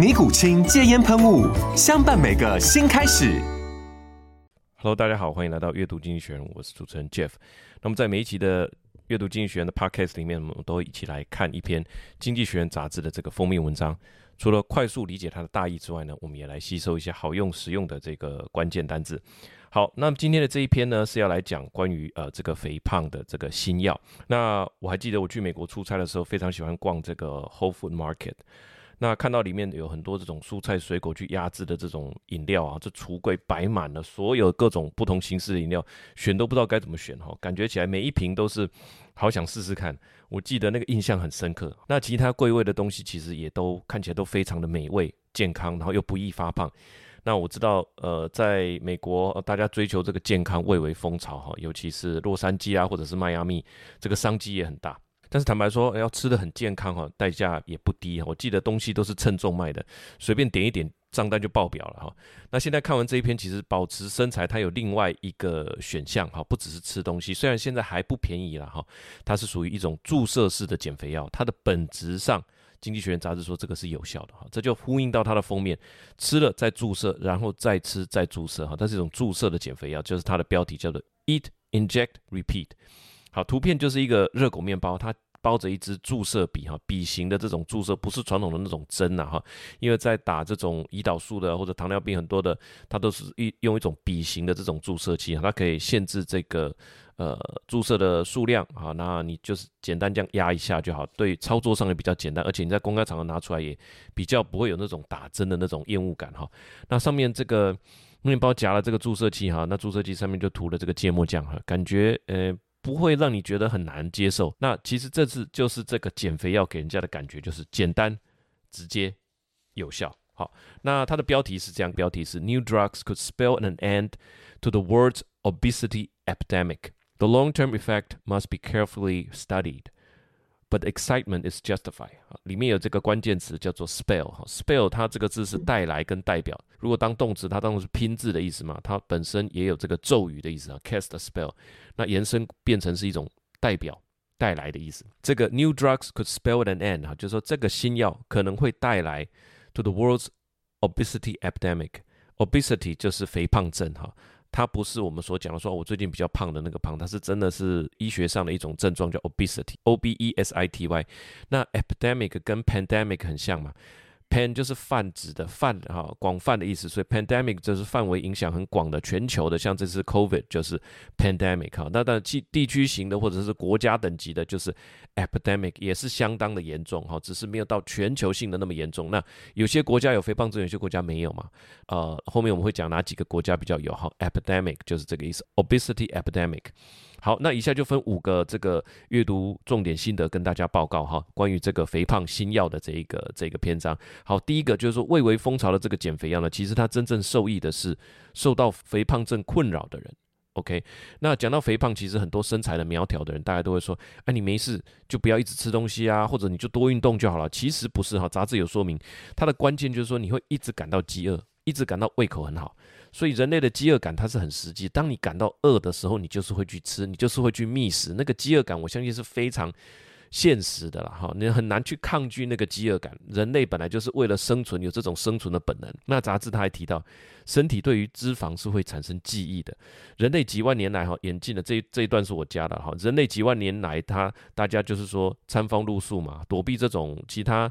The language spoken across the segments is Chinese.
尼古清戒烟喷雾，相伴每个新开始。Hello，大家好，欢迎来到阅读经济学人，我是主持人 Jeff。那么在每一期的阅读经济学人的 Podcast 里面，我们都一起来看一篇经济学人杂志的这个封面文章。除了快速理解它的大意之外呢，我们也来吸收一些好用实用的这个关键单字。好，那么今天的这一篇呢，是要来讲关于呃这个肥胖的这个新药。那我还记得我去美国出差的时候，非常喜欢逛这个 Whole Food Market。那看到里面有很多这种蔬菜水果去压制的这种饮料啊，这橱柜摆满了所有各种不同形式的饮料，选都不知道该怎么选哈，感觉起来每一瓶都是好想试试看。我记得那个印象很深刻。那其他柜位的东西其实也都看起来都非常的美味、健康，然后又不易发胖。那我知道，呃，在美国大家追求这个健康蔚为风潮哈，尤其是洛杉矶啊或者是迈阿密，这个商机也很大。但是坦白说，要吃得很健康哈，代价也不低。我记得东西都是称重卖的，随便点一点账单就爆表了哈。那现在看完这一篇，其实保持身材它有另外一个选项哈，不只是吃东西。虽然现在还不便宜了哈，它是属于一种注射式的减肥药。它的本质上，《经济学人》杂志说这个是有效的哈，这就呼应到它的封面，吃了再注射，然后再吃再注射哈。它是一种注射的减肥药，就是它的标题叫做 Eat, Inject, Repeat。好，图片就是一个热狗面包，它包着一支注射笔，哈，笔形的这种注射不是传统的那种针呐，哈，因为在打这种胰岛素的或者糖尿病很多的，它都是一用一种笔形的这种注射器，它可以限制这个呃注射的数量，啊，那你就是简单这样压一下就好，对操作上也比较简单，而且你在公开场合拿出来也比较不会有那种打针的那种厌恶感，哈，那上面这个面包夹了这个注射器，哈，那注射器上面就涂了这个芥末酱，哈，感觉呃。不会让你觉得很难接受。那其实这次就是这个减肥药给人家的感觉，就是简单、直接、有效。好，那它的标题是这样，标题是 New drugs could spell an end to the world's obesity epidemic. The long-term effect must be carefully studied. But excitement is justified。里面有这个关键词叫做 spell。哈，spell 它这个字是带来跟代表。如果当动词，它当作是拼字的意思嘛，它本身也有这个咒语的意思啊，cast a spell。那延伸变成是一种代表带来的意思。这个 new drugs could spell an end。哈，就是说这个新药可能会带来 to the world's obesity epidemic。obesity 就是肥胖症。哈。它不是我们所讲的说，我最近比较胖的那个胖，它是真的是医学上的一种症状，叫 obesity，O B E S I T Y。那 epidemic 跟 pandemic 很像嘛？pan 就是泛指的泛哈广泛的意思，所以 pandemic 就是范围影响很广的全球的，像这次 COVID 就是 pandemic 哈。那但地地区型的或者是国家等级的，就是 epidemic 也是相当的严重哈，只是没有到全球性的那么严重。那有些国家有肥胖症，有些国家没有嘛？呃，后面我们会讲哪几个国家比较有哈？epidemic 就是这个意思，obesity epidemic。好，那以下就分五个这个阅读重点心得跟大家报告哈，关于这个肥胖新药的这一个这个篇章。好，第一个就是说蔚为风潮的这个减肥药呢，其实它真正受益的是受到肥胖症困扰的人。OK，那讲到肥胖，其实很多身材的苗条的人，大家都会说，哎，你没事就不要一直吃东西啊，或者你就多运动就好了。其实不是哈，杂志有说明，它的关键就是说你会一直感到饥饿，一直感到胃口很好。所以人类的饥饿感它是很实际，当你感到饿的时候，你就是会去吃，你就是会去觅食。那个饥饿感，我相信是非常现实的了哈，你很难去抗拒那个饥饿感。人类本来就是为了生存，有这种生存的本能。那杂志他还提到，身体对于脂肪是会产生记忆的。人类几万年来哈，演进的这一这一段是我加的哈。人类几万年来，他大家就是说餐风露宿嘛，躲避这种其他。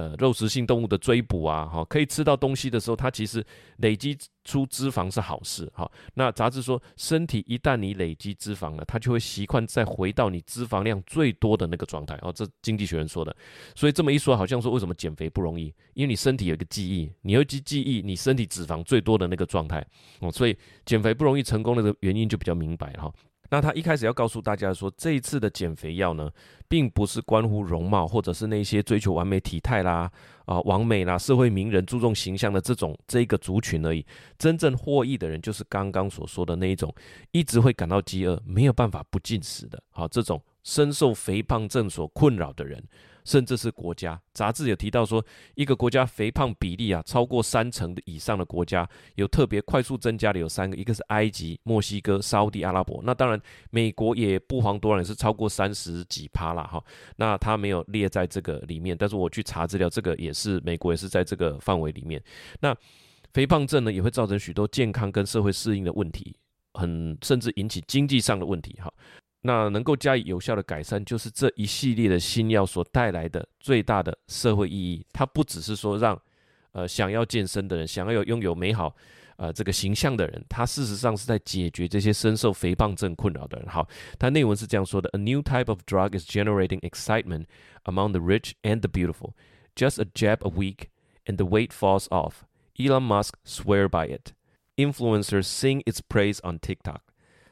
呃肉食性动物的追捕啊，哈，可以吃到东西的时候，它其实累积出脂肪是好事，哈。那杂志说，身体一旦你累积脂肪了，它就会习惯再回到你脂肪量最多的那个状态，哦，这经济学人说的。所以这么一说，好像说为什么减肥不容易？因为你身体有一个记忆，你会记记忆你身体脂肪最多的那个状态，哦，所以减肥不容易成功的原因就比较明白，哈。那他一开始要告诉大家说，这一次的减肥药呢，并不是关乎容貌，或者是那些追求完美体态啦、啊、完美啦、社会名人注重形象的这种这个族群而已。真正获益的人，就是刚刚所说的那一种，一直会感到饥饿，没有办法不进食的，好，这种深受肥胖症所困扰的人。甚至是国家，杂志有提到说，一个国家肥胖比例啊超过三成以上的国家，有特别快速增加的有三个，一个是埃及、墨西哥、沙乌地阿拉伯。那当然，美国也不遑多让，也是超过三十几趴了哈。那它没有列在这个里面，但是我去查资料，这个也是美国也是在这个范围里面。那肥胖症呢，也会造成许多健康跟社会适应的问题，很甚至引起经济上的问题哈。那能够加以有效的改善，就是这一系列的新药所带来的最大的社会意义。它不只是说让，呃，想要健身的人，想要有拥有美好，呃，这个形象的人，它事实上是在解决这些深受肥胖症困扰的人。好，它内文是这样说的：A new type of drug is generating excitement among the rich and the beautiful. Just a jab a week, and the weight falls off. Elon Musk swear by it. Influencers sing its praise on TikTok.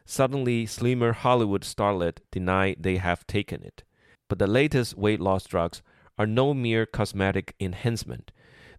Suddenly, slimmer Hollywood starlet deny they have taken it. But the latest weight loss drugs are no mere cosmetic enhancement.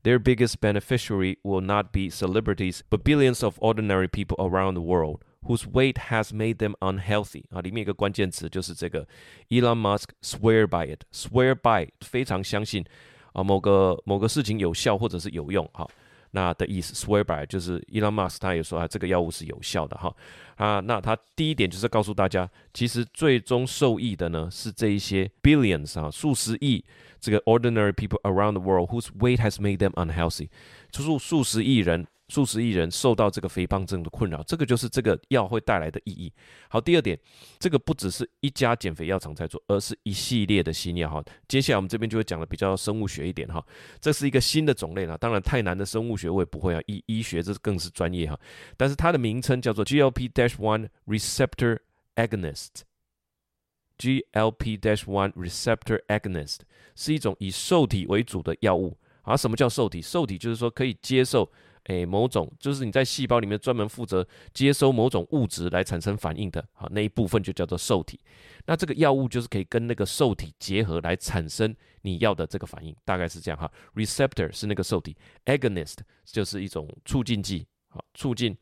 Their biggest beneficiary will not be celebrities, but billions of ordinary people around the world whose weight has made them unhealthy. 啊，里面一个关键词就是这个 Elon Musk swear by it. Swear by 非常相信啊某个某个事情有效或者是有用。好。 那的意思，swear by 就是 Elon Musk，他也说啊，这个药物是有效的哈啊。那他第一点就是告诉大家，其实最终受益的呢是这一些 billions 啊，数十亿这个 ordinary people around the world whose weight has made them unhealthy，就是数十亿人。数十亿人受到这个肥胖症的困扰，这个就是这个药会带来的意义。好，第二点，这个不只是一家减肥药厂在做，而是一系列的新药哈。接下来我们这边就会讲的比较生物学一点哈，这是一个新的种类了。当然，太难的生物学我也不会啊，医医学这更是专业哈。但是它的名称叫做 GLP-1 receptor agonist，GLP-1 receptor agonist 是一种以受体为主的药物。啊，什么叫受体？受体就是说可以接受。诶，某种就是你在细胞里面专门负责接收某种物质来产生反应的，好，那一部分就叫做受体。那这个药物就是可以跟那个受体结合来产生你要的这个反应，大概是这样哈。Receptor 是那个受体，Agonist 就是一种促进剂，好，促进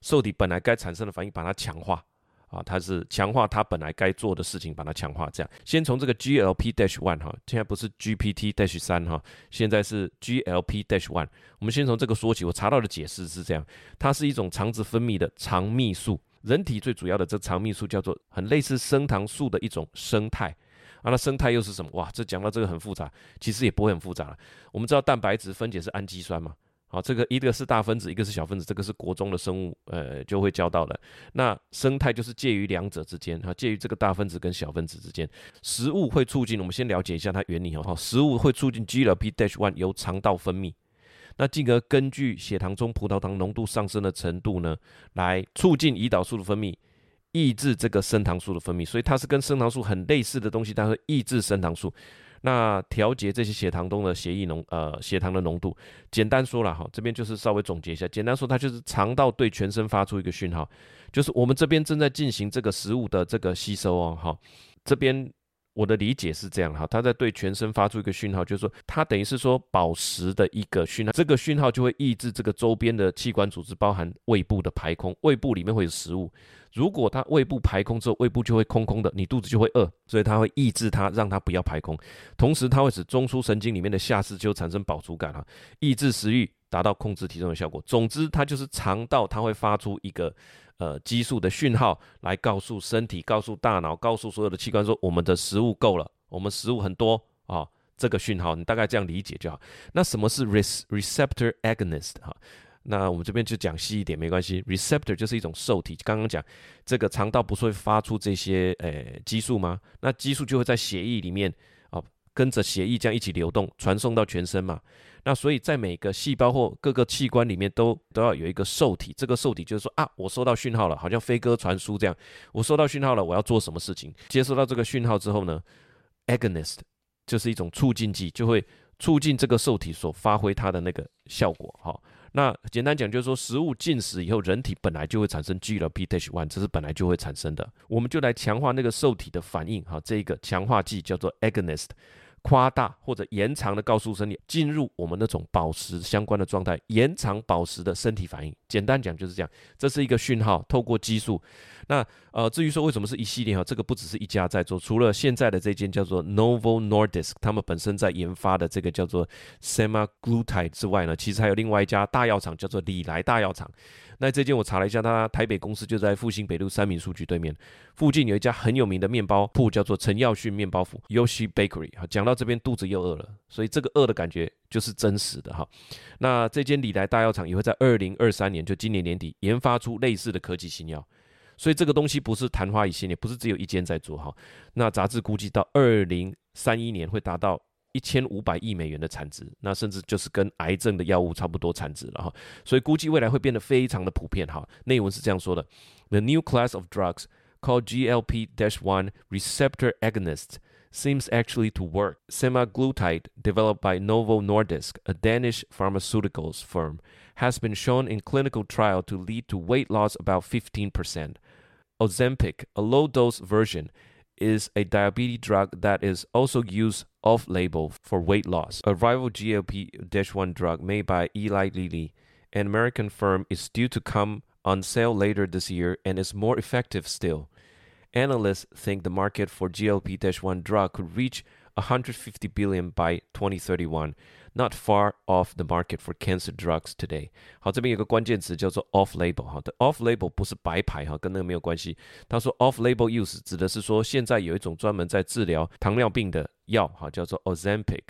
受体本来该产生的反应，把它强化。啊，它是强化它本来该做的事情，把它强化。这样，先从这个 G L P dash one 哈，现在不是 GPT-3 哈，现在是 G L P dash one。我们先从这个说起。我查到的解释是这样，它是一种肠子分泌的肠泌素。人体最主要的这肠泌素叫做很类似升糖素的一种生态。啊，那生态又是什么？哇，这讲到这个很复杂，其实也不会很复杂了。我们知道蛋白质分解是氨基酸嘛。好，这个一个是大分子，一个是小分子，这个是国中的生物，呃，就会教到的。那生态就是介于两者之间，哈，介于这个大分子跟小分子之间。食物会促进，我们先了解一下它原理哦。好，食物会促进 GLP-1 由肠道分泌，那进而根据血糖中葡萄糖浓度上升的程度呢，来促进胰岛素的分泌，抑制这个升糖素的分泌。所以它是跟升糖素很类似的东西，它会抑制升糖素。那调节这些血糖中的血液浓呃血糖的浓度，简单说了哈，这边就是稍微总结一下，简单说它就是肠道对全身发出一个讯号，就是我们这边正在进行这个食物的这个吸收哦哈，这边我的理解是这样哈，它在对全身发出一个讯号，就是说它等于是说饱食的一个讯号，这个讯号就会抑制这个周边的器官组织，包含胃部的排空，胃部里面会有食物。如果它胃部排空之后，胃部就会空空的，你肚子就会饿，所以它会抑制它，让它不要排空。同时，它会使中枢神经里面的下视丘产生饱足感哈，抑制食欲，达到控制体重的效果。总之，它就是肠道，它会发出一个呃激素的讯号，来告诉身体、告诉大脑、告诉所有的器官说，我们的食物够了，我们食物很多啊、这个讯号你大概这样理解就好。那什么是 receptor agonist 哈？那我们这边就讲细一点，没关系。Receptor 就是一种受体，刚刚讲这个肠道不是会发出这些诶激素吗？那激素就会在血液里面啊跟着血液这样一起流动，传送到全身嘛。那所以在每个细胞或各个器官里面都都要有一个受体，这个受体就是说啊，我收到讯号了，好像飞鸽传书这样，我收到讯号了，我要做什么事情？接收到这个讯号之后呢，agonist 就是一种促进剂，就会促进这个受体所发挥它的那个效果。哈，那简单讲就是说，食物进食以后，人体本来就会产生 GLP-1，这是本来就会产生的，我们就来强化那个受体的反应。哈，这一个强化剂叫做 agonist。夸大或者延长的告诉身体进入我们那种饱食相关的状态，延长饱食的身体反应。简单讲就是这样，这是一个讯号，透过激素。那呃，至于说为什么是一系列哈，这个不只是一家在做，除了现在的这间叫做 Novo Nordisk，他们本身在研发的这个叫做 Semaglutide 之外呢，其实还有另外一家大药厂叫做礼来大药厂。那这间我查了一下，它台北公司就在复兴北路三民书局对面，附近有一家很有名的面包铺，叫做陈耀训面包府 Yoshi Bakery。哈，讲到这边肚子又饿了，所以这个饿的感觉就是真实的哈。那这间礼来大药厂也会在二零二三年，就今年年底研发出类似的科技新药，所以这个东西不是昙花一现，也不是只有一间在做哈。那杂志估计到二零三一年会达到。一千五百亿美元的产值，那甚至就是跟癌症的药物差不多产值了哈，所以估计未来会变得非常的普遍哈。内文是这样说的：The new class of drugs called GLP-1 receptor agonists seems actually to work. Semaglutide, developed by Novo Nordisk, a Danish pharmaceuticals firm, has been shown in clinical trial to lead to weight loss about 15%. Ozempic, a low-dose version, is a diabetes drug that is also used off-label for weight loss. A rival GLP-1 drug made by Eli Lilly, an American firm, is due to come on sale later this year and is more effective still. Analysts think the market for GLP-1 drug could reach 150 billion by 2031. Not far off the market for cancer drugs today。好，这边有个关键词叫做 off label。好的，off label 不是白牌哈，跟那个没有关系。他说 off label use 指的是说，现在有一种专门在治疗糖尿病的药哈，叫做 Ozempic，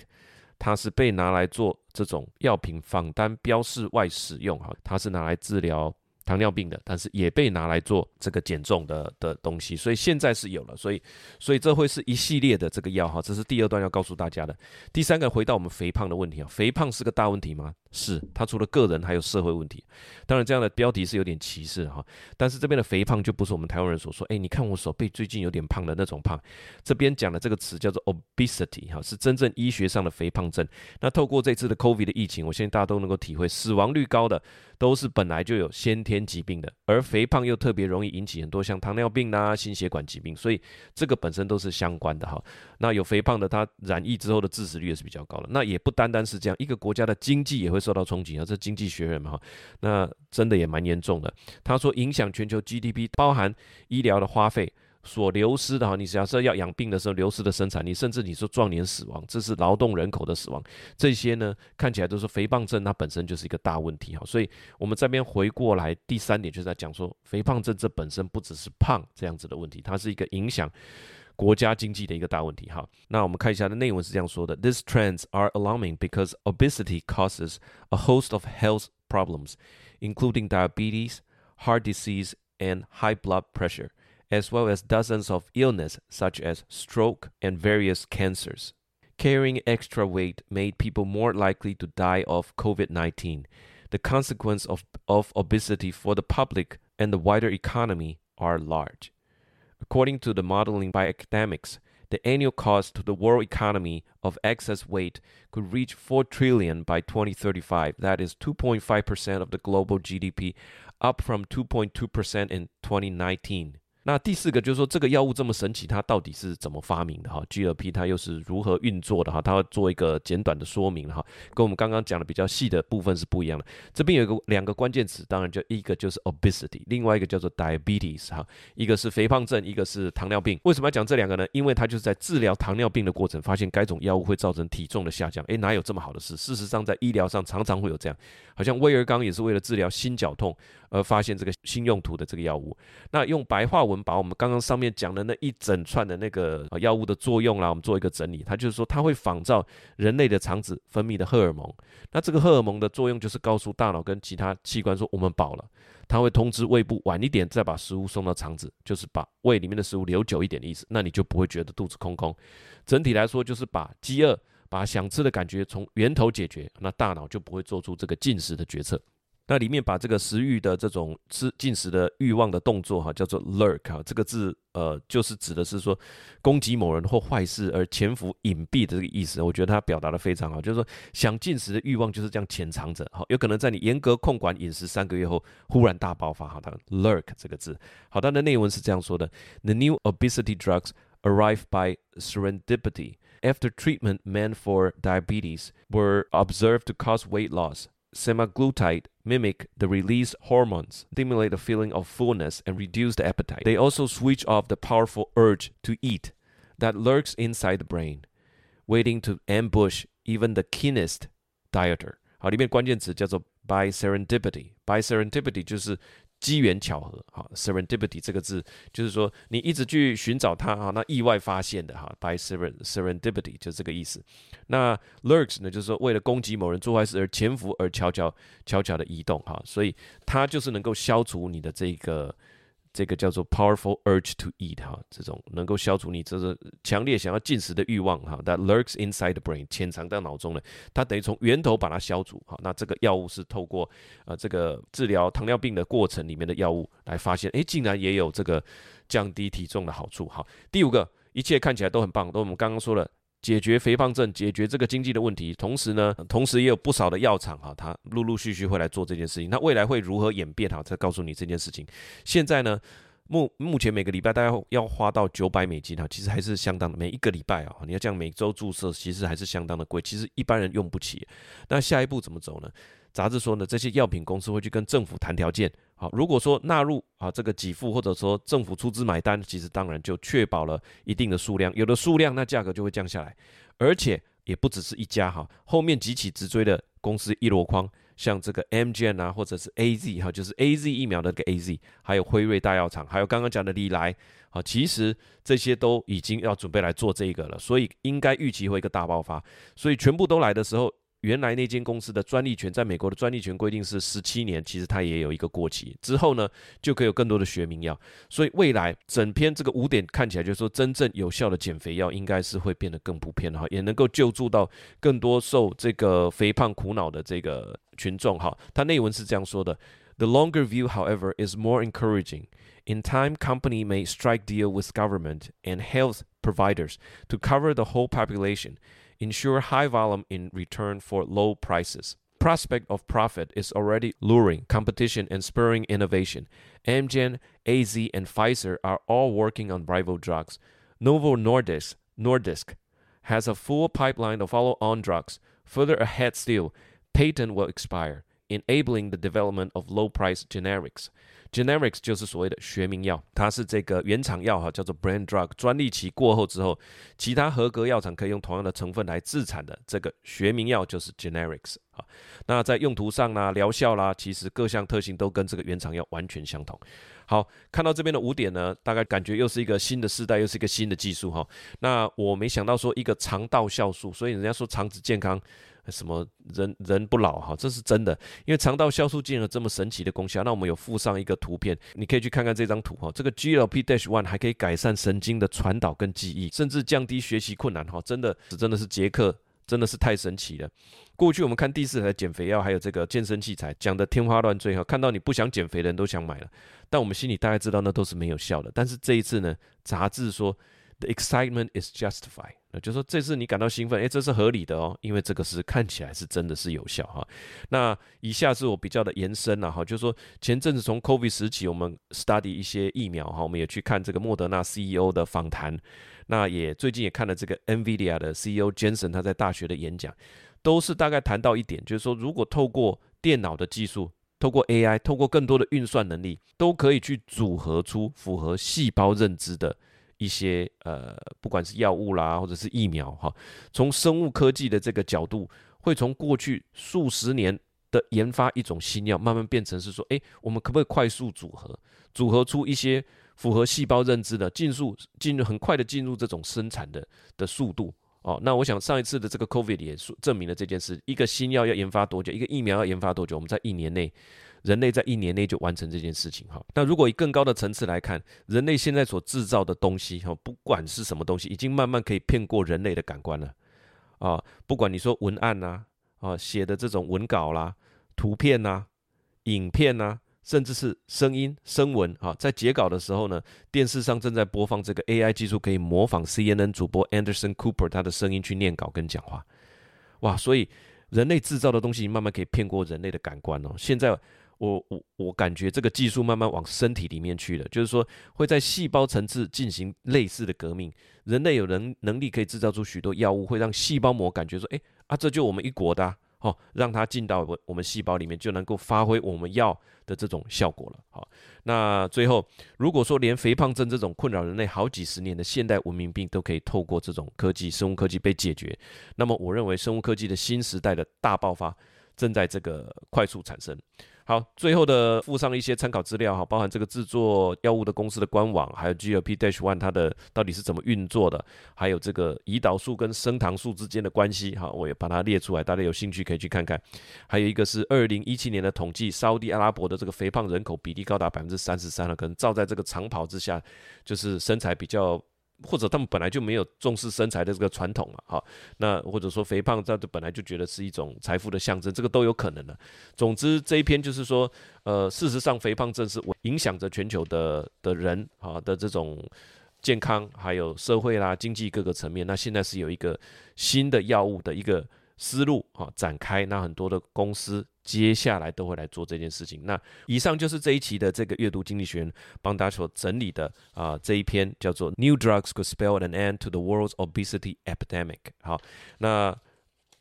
它是被拿来做这种药品仿单标示外使用哈，它是拿来治疗。糖尿病的，但是也被拿来做这个减重的的东西，所以现在是有了，所以所以这会是一系列的这个药哈，这是第二段要告诉大家的。第三个回到我们肥胖的问题啊，肥胖是个大问题吗？是，他除了个人还有社会问题。当然这样的标题是有点歧视哈，但是这边的肥胖就不是我们台湾人所说，哎，你看我手背最近有点胖的那种胖。这边讲的这个词叫做 obesity 哈，是真正医学上的肥胖症。那透过这次的 COVID 的疫情，我相信大家都能够体会，死亡率高的都是本来就有先天疾病的，而肥胖又特别容易引起很多像糖尿病啊、心血管疾病，所以这个本身都是相关的哈。那有肥胖的，他染疫之后的致死率也是比较高的。那也不单单是这样，一个国家的经济也会受到冲击啊。这经济学人嘛哈，那真的也蛮严重的。他说影响全球 GDP，包含医疗的花费。所流失的哈，你假设要养病的时候流失的生产力，甚至你说壮年死亡，这是劳动人口的死亡，这些呢看起来都是肥胖症，它本身就是一个大问题哈。所以我们这边回过来，第三点就是在讲说，肥胖症这本身不只是胖这样子的问题，它是一个影响国家经济的一个大问题哈。那我们看一下的内文是这样说的：These trends are alarming because obesity causes a host of health problems, including diabetes, heart disease, and high blood pressure. as well as dozens of illnesses such as stroke and various cancers. Carrying extra weight made people more likely to die of COVID 19. The consequences of, of obesity for the public and the wider economy are large. According to the modeling by academics, the annual cost to the world economy of excess weight could reach 4 trillion by 2035. That is 2.5% of the global GDP, up from 2.2% in 2019. 那第四个就是说，这个药物这么神奇，它到底是怎么发明的哈？GLP 它又是如何运作的哈？它会做一个简短的说明哈，跟我们刚刚讲的比较细的部分是不一样的。这边有一个两个关键词，当然就一个就是 obesity，另外一个叫做 diabetes 哈，一个是肥胖症，一个是糖尿病。为什么要讲这两个呢？因为它就是在治疗糖尿病的过程，发现该种药物会造成体重的下降。诶，哪有这么好的事？事实上，在医疗上常常会有这样，好像威尔刚也是为了治疗心绞痛而发现这个新用途的这个药物。那用白话文把我们刚刚上面讲的那一整串的那个药物的作用啦，我们做一个整理。它就是说，它会仿照人类的肠子分泌的荷尔蒙。那这个荷尔蒙的作用就是告诉大脑跟其他器官说我们饱了。它会通知胃部晚一点再把食物送到肠子，就是把胃里面的食物留久一点的意思。那你就不会觉得肚子空空。整体来说，就是把饥饿、把想吃的感觉从源头解决，那大脑就不会做出这个进食的决策。那里面把这个食欲的这种吃进食的欲望的动作哈，叫做 lurk 哈，这个字呃就是指的是说攻击某人或坏事而潜伏隐蔽的这个意思。我觉得他表达的非常好，就是说想进食的欲望就是这样潜藏着，好，有可能在你严格控管饮食三个月后忽然大爆发。好的，lurk 这个字，好，它的内文是这样说的：The new obesity drugs arrive by serendipity after treatment meant for diabetes were observed to cause weight loss. Semaglutide mimic the release hormones, stimulate the feeling of fullness, and reduce the appetite. They also switch off the powerful urge to eat that lurks inside the brain, waiting to ambush even the keenest dieter. 好，里面关键词叫做 by serendipity. By serendipity 就是 机缘巧合，哈，serendipity 这个字就是说你一直去寻找它，哈，那意外发现的，哈，by serendipity 就是这个意思。那 lurks 呢，就是说为了攻击某人做坏事而潜伏而悄悄悄悄的移动，哈，所以它就是能够消除你的这个。这个叫做 powerful urge to eat 哈，这种能够消除你这个强烈想要进食的欲望哈，that lurks inside the brain 潜藏在脑中的，它等于从源头把它消除哈。那这个药物是透过呃这个治疗糖尿病的过程里面的药物来发现，诶，竟然也有这个降低体重的好处。哈，第五个，一切看起来都很棒，都我们刚刚说了。解决肥胖症，解决这个经济的问题，同时呢，同时也有不少的药厂哈，它陆陆续续会来做这件事情。那未来会如何演变哈？再告诉你这件事情。现在呢，目目前每个礼拜大概要花到九百美金哈，其实还是相当的。每一个礼拜啊，你要这样每周注射，其实还是相当的贵，其实一般人用不起。那下一步怎么走呢？杂志说呢，这些药品公司会去跟政府谈条件。好，如果说纳入啊这个给付，或者说政府出资买单，其实当然就确保了一定的数量。有了数量，那价格就会降下来。而且也不只是一家哈，后面几起直追的公司一箩筐，像这个 Amgen 啊，或者是 AZ 哈，就是 AZ 疫苗的这个 AZ，还有辉瑞大药厂，还有刚刚讲的礼来，啊，其实这些都已经要准备来做这个了，所以应该预期会一个大爆发。所以全部都来的时候。原来那间公司的专利权，在美国的专利权规定是十七年，其实它也有一个过期。之后呢，就可以有更多的学名药。所以未来整篇这个五点看起来，就是说真正有效的减肥药，应该是会变得更普遍哈，也能够救助到更多受这个肥胖苦恼的这个群众哈。它内文是这样说的：The longer view, however, is more encouraging. In time, company may strike deal with government and health providers to cover the whole population. Ensure high volume in return for low prices. Prospect of profit is already luring competition and spurring innovation. Amgen, AZ, and Pfizer are all working on rival drugs. Novo Nordisk, Nordisk has a full pipeline of follow-on drugs. Further ahead still, patent will expire, enabling the development of low-price generics. Generics 就是所谓的学名药，它是这个原厂药哈，叫做 brand drug。专利期过后之后，其他合格药厂可以用同样的成分来制产的这个学名药就是 generics 那在用途上啦、疗效啦，其实各项特性都跟这个原厂药完全相同。好，看到这边的五点呢，大概感觉又是一个新的时代，又是一个新的技术哈。那我没想到说一个肠道酵素，所以人家说肠子健康。什么人人不老哈，这是真的，因为肠道酵素竟然有这么神奇的功效。那我们有附上一个图片，你可以去看看这张图哈。这个 GLP-1 还可以改善神经的传导跟记忆，甚至降低学习困难哈。真的，真的是杰克，真的是太神奇了。过去我们看第四台减肥药，还有这个健身器材，讲的天花乱坠哈，看到你不想减肥的人都想买了，但我们心里大概知道那都是没有效的。但是这一次呢，杂志说。The excitement is justified，那就说这次你感到兴奋，诶，这是合理的哦，因为这个是看起来是真的是有效哈。那以下是我比较的延伸了哈，就是说前阵子从 COVID 时期，我们 study 一些疫苗哈，我们也去看这个莫德纳 CEO 的访谈，那也最近也看了这个 NVIDIA 的 CEO Jensen 他在大学的演讲，都是大概谈到一点，就是说如果透过电脑的技术，透过 AI，透过更多的运算能力，都可以去组合出符合细胞认知的。一些呃，不管是药物啦，或者是疫苗哈，从生物科技的这个角度，会从过去数十年的研发一种新药，慢慢变成是说，诶，我们可不可以快速组合，组合出一些符合细胞认知的，进入进入很快的进入这种生产的的速度哦。那我想上一次的这个 COVID 也证明了这件事。一个新药要研发多久？一个疫苗要研发多久？我们在一年内，人类在一年内就完成这件事情哈。那如果以更高的层次来看，人类现在所制造的东西哈，不管是什么东西，已经慢慢可以骗过人类的感官了啊。不管你说文案呐啊，写的这种文稿啦、图片呐、影片呐。甚至是声音、声纹啊，在截稿的时候呢，电视上正在播放这个 AI 技术，可以模仿 CNN 主播 Anderson Cooper 他的声音去念稿跟讲话，哇！所以人类制造的东西慢慢可以骗过人类的感官哦。现在我我我感觉这个技术慢慢往身体里面去了，就是说会在细胞层次进行类似的革命。人类有能能力可以制造出许多药物，会让细胞膜感觉说，哎啊，这就我们一国的啊。哦，让它进到我我们细胞里面，就能够发挥我们要的这种效果了。好，那最后，如果说连肥胖症这种困扰人类好几十年的现代文明病都可以透过这种科技、生物科技被解决，那么我认为生物科技的新时代的大爆发正在这个快速产生。好，最后的附上一些参考资料哈，包含这个制作药物的公司的官网，还有 GLP dash one 它的到底是怎么运作的，还有这个胰岛素跟升糖素之间的关系哈，我也把它列出来，大家有兴趣可以去看看。还有一个是二零一七年的统计，沙乌地阿拉伯的这个肥胖人口比例高达百分之三十三了，可能照在这个长跑之下，就是身材比较。或者他们本来就没有重视身材的这个传统嘛，哈，那或者说肥胖，这本来就觉得是一种财富的象征，这个都有可能的。总之这一篇就是说，呃，事实上肥胖症是影响着全球的的人啊的这种健康，还有社会啦、经济各个层面。那现在是有一个新的药物的一个思路啊展开，那很多的公司。接下来都会来做这件事情。那以上就是这一期的这个阅读经济学帮大家所整理的啊、这一篇叫做 New Drugs Could Spell an End to the World's Obesity Epidemic。好，那。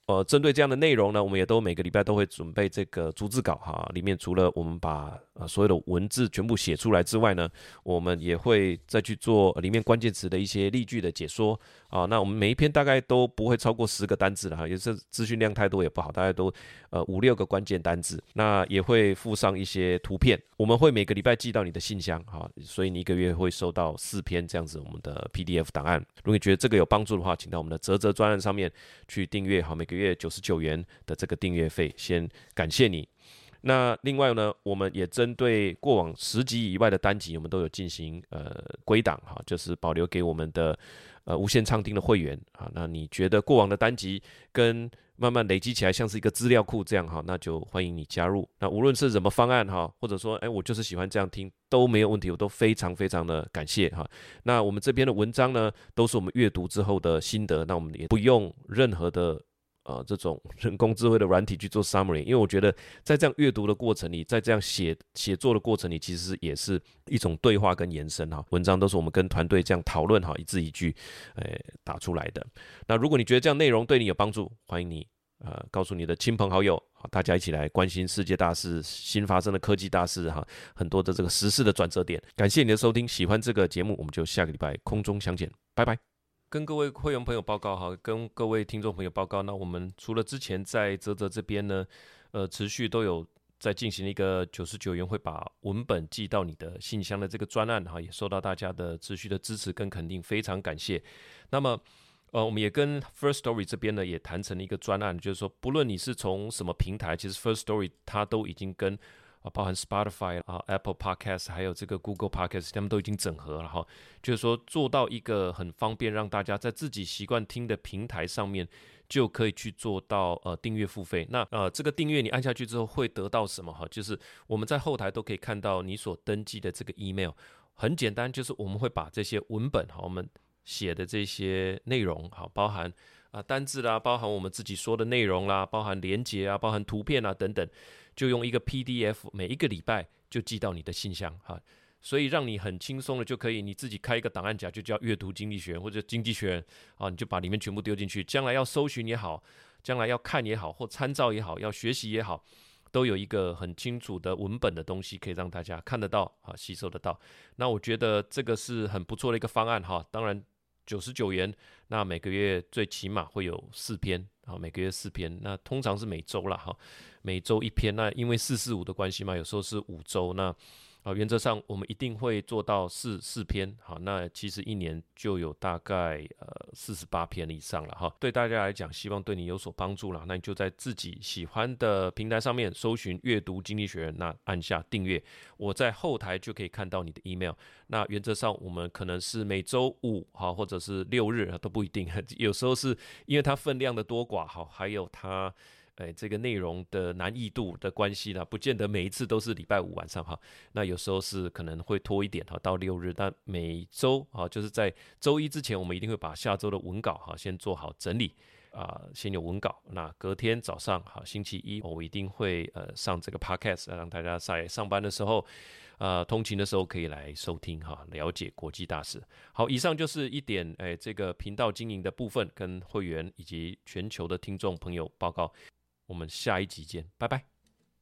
呃，针对这样的内容呢，我们也都每个礼拜都会准备这个逐字稿哈。里面除了我们把呃所有的文字全部写出来之外呢，我们也会再去做里面关键词的一些例句的解说啊。那我们每一篇大概都不会超过十个单字了哈，也是资讯量太多也不好，大概都呃五六个关键单字。那也会附上一些图片，我们会每个礼拜寄到你的信箱哈，所以你一个月会收到四篇这样子我们的 PDF 档案。如果你觉得这个有帮助的话，请到我们的泽泽专案上面去订阅好，每个月。月九十九元的这个订阅费，先感谢你。那另外呢，我们也针对过往十集以外的单集，我们都有进行呃归档哈，就是保留给我们的呃无限畅听的会员啊。那你觉得过往的单集跟慢慢累积起来像是一个资料库这样哈，那就欢迎你加入。那无论是什么方案哈，或者说哎我就是喜欢这样听都没有问题，我都非常非常的感谢哈。那我们这边的文章呢，都是我们阅读之后的心得，那我们也不用任何的。呃，这种 人工智慧的软体去做 summary，因为我觉得在这样阅读的过程里，在这样写写作的过程里，其实也是一种对话跟延伸哈。文章都是我们跟团队这样讨论哈，一字一句，呃，打出来的。那如果你觉得这样内容对你有帮助，欢迎你呃告诉你的亲朋好友，好，大家一起来关心世界大事、新发生的科技大事哈，很多的这个时事的转折点。感谢你的收听，喜欢这个节目，我们就下个礼拜空中相见，拜拜。跟各位会员朋友报告哈，跟各位听众朋友报告，那我们除了之前在泽泽这边呢，呃，持续都有在进行一个九十九元会把文本寄到你的信箱的这个专案哈，也受到大家的持续的支持跟肯定，非常感谢。那么，呃，我们也跟 First Story 这边呢也谈成了一个专案，就是说，不论你是从什么平台，其实 First Story 它都已经跟啊，包含 Spotify 啊、Apple Podcast，还有这个 Google Podcast，他们都已经整合了哈。就是说，做到一个很方便，让大家在自己习惯听的平台上面，就可以去做到呃订阅付费。那呃，这个订阅你按下去之后会得到什么哈？就是我们在后台都可以看到你所登记的这个 email。很简单，就是我们会把这些文本哈，我们写的这些内容哈，包含啊单字啦，包含我们自己说的内容啦，包含连结啊，包含图片啊等等。就用一个 PDF，每一个礼拜就寄到你的信箱哈，所以让你很轻松的就可以你自己开一个档案夹，就叫阅读经济学或者经济学啊，你就把里面全部丢进去，将来要搜寻也好，将来要看也好，或参照也好，要学习也好，都有一个很清楚的文本的东西可以让大家看得到啊，吸收得到。那我觉得这个是很不错的一个方案哈，当然九十九元，那每个月最起码会有四篇啊，每个月四篇，那通常是每周了哈。每周一篇，那因为四四五的关系嘛，有时候是五周。那啊，原则上我们一定会做到四四篇，好，那其实一年就有大概呃四十八篇以上了哈。对大家来讲，希望对你有所帮助了，那你就在自己喜欢的平台上面搜寻阅读经济学，那按下订阅，我在后台就可以看到你的 email。那原则上我们可能是每周五哈，或者是六日都不一定，有时候是因为它分量的多寡哈，还有它。哎，这个内容的难易度的关系呢，不见得每一次都是礼拜五晚上哈。那有时候是可能会拖一点哈，到六日。但每周啊，就是在周一之前，我们一定会把下周的文稿哈先做好整理啊，先有文稿。那隔天早上哈，星期一我一定会呃上这个 podcast，让大家在上班的时候，呃通勤的时候可以来收听哈，了解国际大事。好，以上就是一点哎这个频道经营的部分，跟会员以及全球的听众朋友报告。我们下一集见，拜拜。